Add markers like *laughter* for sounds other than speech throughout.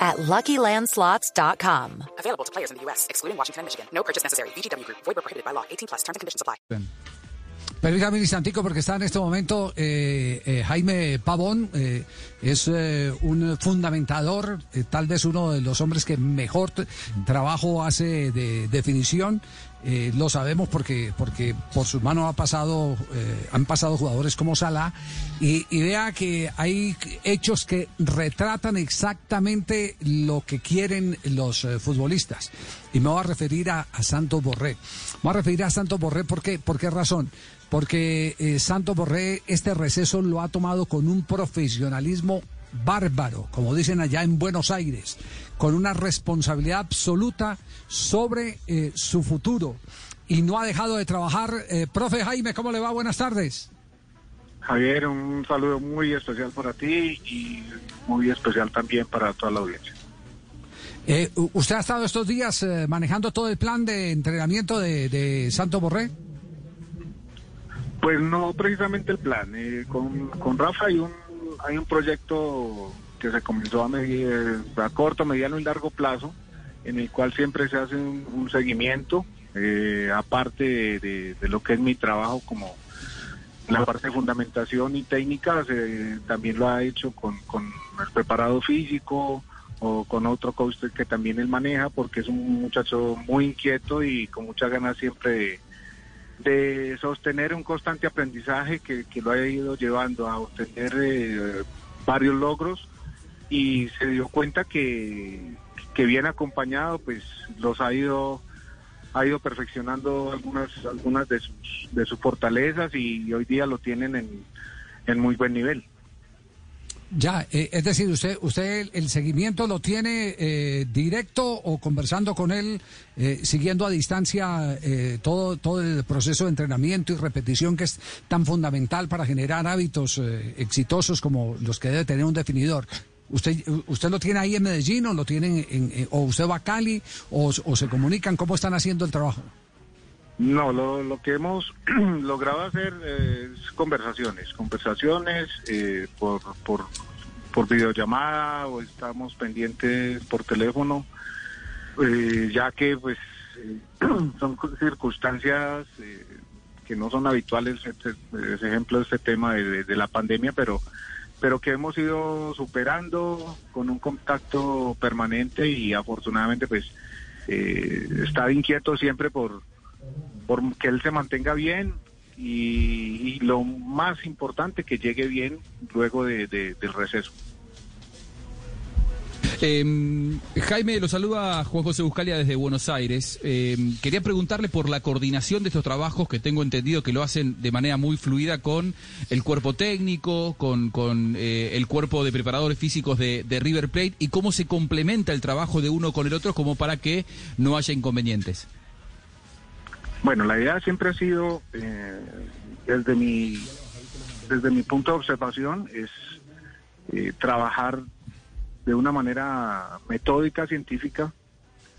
at LuckyLandSlots.com. Available to players in the U.S., excluding Washington and Michigan. No purchase necessary. VGW Group. Void where prohibited by law. 18 plus. Terms and conditions apply. Permítame un instantico porque está en este momento eh, eh, Jaime Pavón, eh, es eh, un fundamentador, eh, tal vez uno de los hombres que mejor trabajo hace de definición. Eh, lo sabemos porque, porque por sus manos ha pasado, eh, han pasado jugadores como Salah y, vea que hay hechos que retratan exactamente lo que quieren los eh, futbolistas. Y me voy a referir a, Santos Borré. Me voy a referir a Santos Borré ¿por qué? ¿Por qué razón? Porque Santos Borré este receso lo ha tomado con un profesionalismo bárbaro, como dicen allá en Buenos Aires, con una responsabilidad absoluta sobre eh, su futuro. Y no ha dejado de trabajar. Eh, profe Jaime, ¿cómo le va? Buenas tardes. Javier, un saludo muy especial para ti y muy especial también para toda la audiencia. Eh, ¿Usted ha estado estos días eh, manejando todo el plan de entrenamiento de, de Santos Borré? Pues no precisamente el plan. eh, con, con Rafa hay un, hay un proyecto que se comenzó a, medir, a corto, mediano y largo plazo, en el cual siempre se hace un, seguimiento, eh, aparte de, lo que es mi trabajo como la parte de fundamentación y técnicas, eh, también lo ha hecho con, con el preparado físico o con otro coach que también él maneja, porque es un muchacho muy inquieto y con muchas ganas siempre de de sostener un constante aprendizaje que, que lo ha ido llevando a obtener eh, varios logros y se dio cuenta que, que bien acompañado pues los ha ido ha ido perfeccionando algunas algunas de sus de sus fortalezas y hoy día lo tienen en, en muy buen nivel. Ya, eh, es decir, usted, usted el, seguimiento lo tiene eh, directo o conversando con él, eh, siguiendo a distancia eh, todo, todo el proceso de entrenamiento y repetición que es tan fundamental para generar hábitos eh, exitosos como los que debe tener un definidor. ¿Usted, usted lo tiene ahí en Medellín o lo tiene en, en- o usted va a Cali o, o se comunican cómo están haciendo el trabajo? No, lo, que hemos *clears throat* logrado hacer eh, es conversaciones, conversaciones eh, por, por, por videollamada o estamos pendientes por teléfono, eh, ya que pues eh, *clears throat* son circunstancias que no son habituales, este, es ejemplo este tema de, de- la pandemia, pero pero que hemos ido superando con un contacto permanente y afortunadamente pues eh, está inquieto siempre por por que él se mantenga bien y, lo más importante que llegue bien luego de, de- del receso. Eh, Jaime, lo saluda Juan José Buscalia desde Buenos Aires. Eh, quería preguntarle por la coordinación de estos trabajos que tengo entendido que lo hacen de manera muy fluida con el cuerpo técnico, con, eh, el cuerpo de preparadores físicos de River Plate y cómo se complementa el trabajo de uno con el otro como para que no haya inconvenientes. Bueno, la idea siempre ha sido, eh, desde mi desde mi punto de observación, es eh, trabajar de una manera metódica, científica,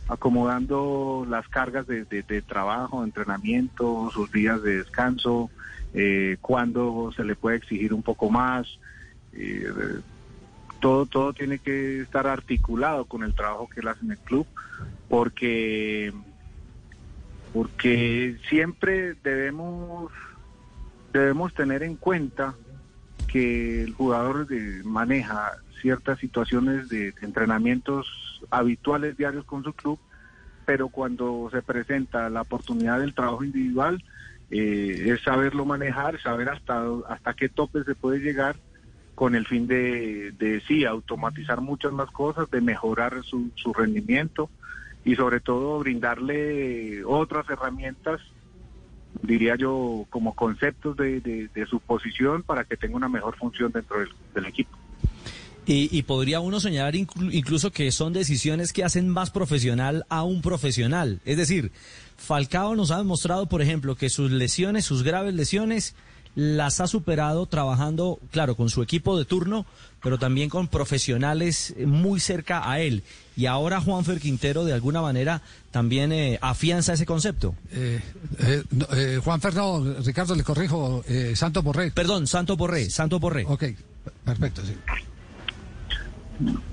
acomodando las cargas de, de- trabajo, de entrenamiento, sus días de descanso, eh, cuándo se le puede exigir un poco más. eh, todo, todo tiene que estar articulado con el trabajo que él hace en el club, porque porque siempre debemos debemos tener en cuenta que el jugador de- maneja ciertas situaciones de entrenamientos habituales diarios con su club, pero cuando se presenta la oportunidad del trabajo individual, eh, es saberlo manejar, saber hasta, hasta qué tope se puede llegar con el fin de, de sí, automatizar muchas más cosas, de mejorar su, su rendimiento y sobre todo brindarle otras herramientas, diría yo, como conceptos de, de- de su posición para que tenga una mejor función dentro del, equipo. Y, y podría uno señalar inclu- incluso que son decisiones que hacen más profesional a un profesional. Es decir, Falcao nos ha demostrado, por ejemplo, que sus lesiones, sus graves lesiones, las ha superado trabajando, claro, con su equipo de turno, pero también con profesionales muy cerca a él. Y ahora Juanfer Quintero, de alguna manera, también eh, afianza ese concepto. Eh, eh, no, eh, Juan Fernando, Ricardo, le corrijo, eh, Santo Borré. Perdón, Santo Borré, Santo Borré. Ok, perfecto, sí.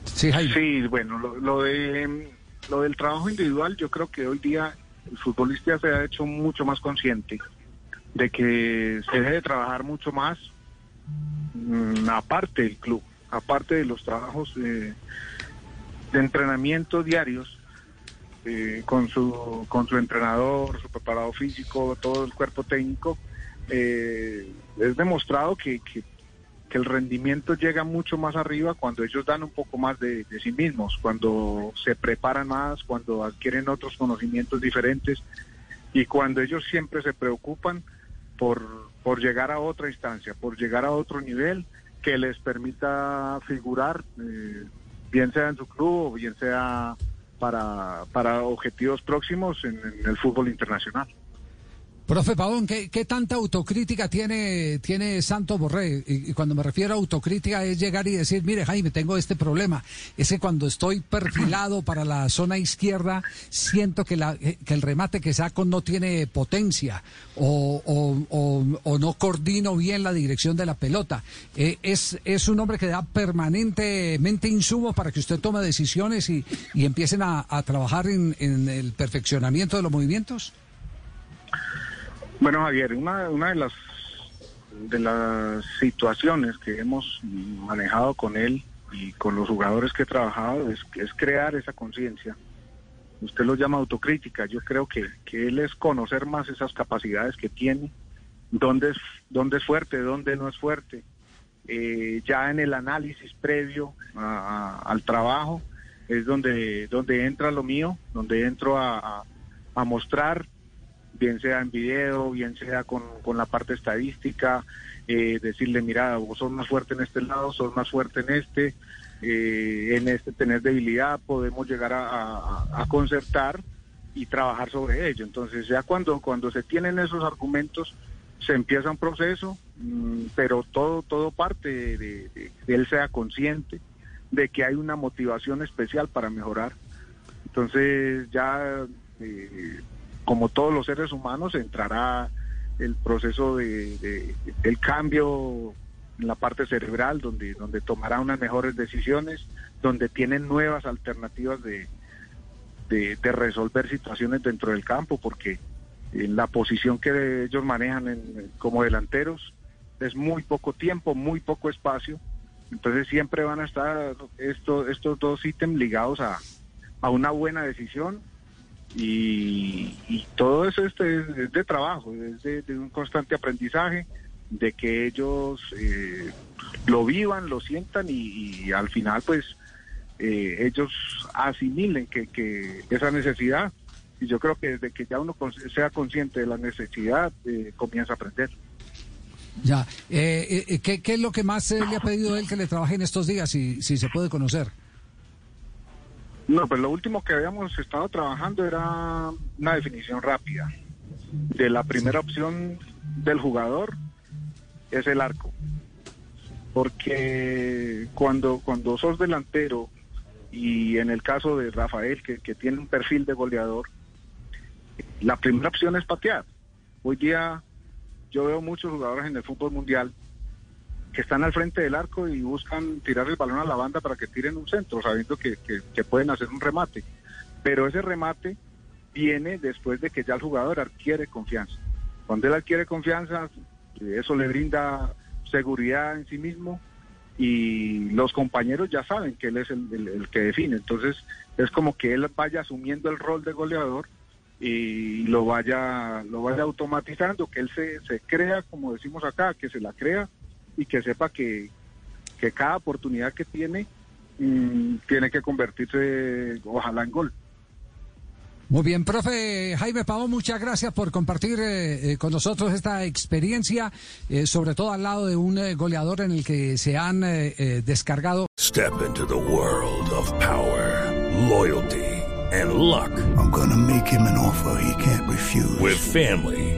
Sí, Jaime. Sí, bueno, lo, lo de lo del trabajo individual, yo creo que hoy día el futbolista se ha hecho mucho más consciente de que se debe trabajar mucho más mm, aparte del club, aparte de los trabajos eh, de entrenamiento diarios eh, con su con su entrenador, su preparado físico, todo el cuerpo técnico. eh, es demostrado que, que que el rendimiento llega mucho más arriba cuando ellos dan un poco más de, de sí mismos, cuando se preparan más, cuando adquieren otros conocimientos diferentes y cuando ellos siempre se preocupan por, por llegar a otra instancia, por llegar a otro nivel que les permita figurar, eh, bien sea en su club o bien sea para, para objetivos próximos en- en el fútbol internacional. Profe Pavón, ¿qué, qué tanta autocrítica tiene, tiene Santo Borré? Y, y cuando me refiero a autocrítica es llegar y decir, mire Jaime, tengo este problema. Es que cuando estoy perfilado *clears throat* para la zona izquierda, siento que, la, eh, que el remate que saco no tiene potencia o, o- o- o no coordino bien la dirección de la pelota. Eh, es, es un hombre que da permanentemente insumos para que usted tome decisiones y, y empiecen a, a trabajar en, en el perfeccionamiento de los movimientos. Bueno, Javier, una, una de las de las situaciones que hemos manejado con él y con los jugadores que he trabajado es, crear esa conciencia. Usted lo llama autocrítica. Yo creo que, que él es conocer más esas capacidades que tiene, dónde es, dónde es fuerte, dónde no es fuerte. Eh, ya en el análisis previo a- al trabajo es donde, donde entra lo mío, donde entro a- a mostrar bien sea en video, bien sea con, con la parte estadística, eh, decirle, mira, vos sos más fuerte en este lado, sos más fuerte en este, eh, en este tenés debilidad, podemos llegar a, a- concertar y trabajar sobre ello. Entonces ya cuando, cuando se tienen esos argumentos, se empieza un proceso, mm, pero todo, todo parte de, él sea consciente de que hay una motivación especial para mejorar. Entonces ya, eh, como todos los seres humanos, entrará el proceso de, de- del cambio en la parte cerebral, donde, donde tomará unas mejores decisiones, donde tienen nuevas alternativas de, de, resolver situaciones dentro del campo, porque en la posición que ellos manejan en- como delanteros es muy poco tiempo, muy poco espacio, entonces siempre van a estar estos, estos dos ítems ligados a, a una buena decisión y, y todo eso es de, es de trabajo, es de, un constante aprendizaje, de que ellos eh, lo vivan, lo sientan y, al final pues eh, ellos asimilen que, que esa necesidad y yo creo que desde que ya uno sea consciente de la necesidad eh, comienza a aprender. Ya, eh, eh, ¿qué, qué es lo que más le ha pedido él que le trabaje en estos días, si, si se puede conocer? No, pues lo último que habíamos estado trabajando era una definición rápida. De la primera opción del jugador es el arco. Porque cuando, cuando sos delantero, y en el caso de Rafael, que, que tiene un perfil de goleador, la primera opción es patear. Hoy día yo veo muchos jugadores en el fútbol mundial que están al frente del arco y buscan tirar el balón a la banda para que tiren un centro, sabiendo que, que- pueden hacer un remate. Pero ese remate viene después de que ya el jugador adquiere confianza. Cuando él adquiere confianza, eso le brinda seguridad en sí mismo y los compañeros ya saben que él es el, el- el que define. Entonces es como que él vaya asumiendo el rol de goleador y lo vaya lo vaya automatizando, que él se, se crea, como decimos acá, que se la crea y que sepa que, que cada oportunidad que tiene mm, tiene que convertirse ojalá en gol. Muy bien, profe Jaime Pavón, muchas gracias por compartir eh, eh, con nosotros esta experiencia, eh, sobre todo al lado de un eh, goleador en el que se han eh, eh, descargado Step into the world of power, loyalty, and luck. I'm gonna make him an offer he can't refuse. With family,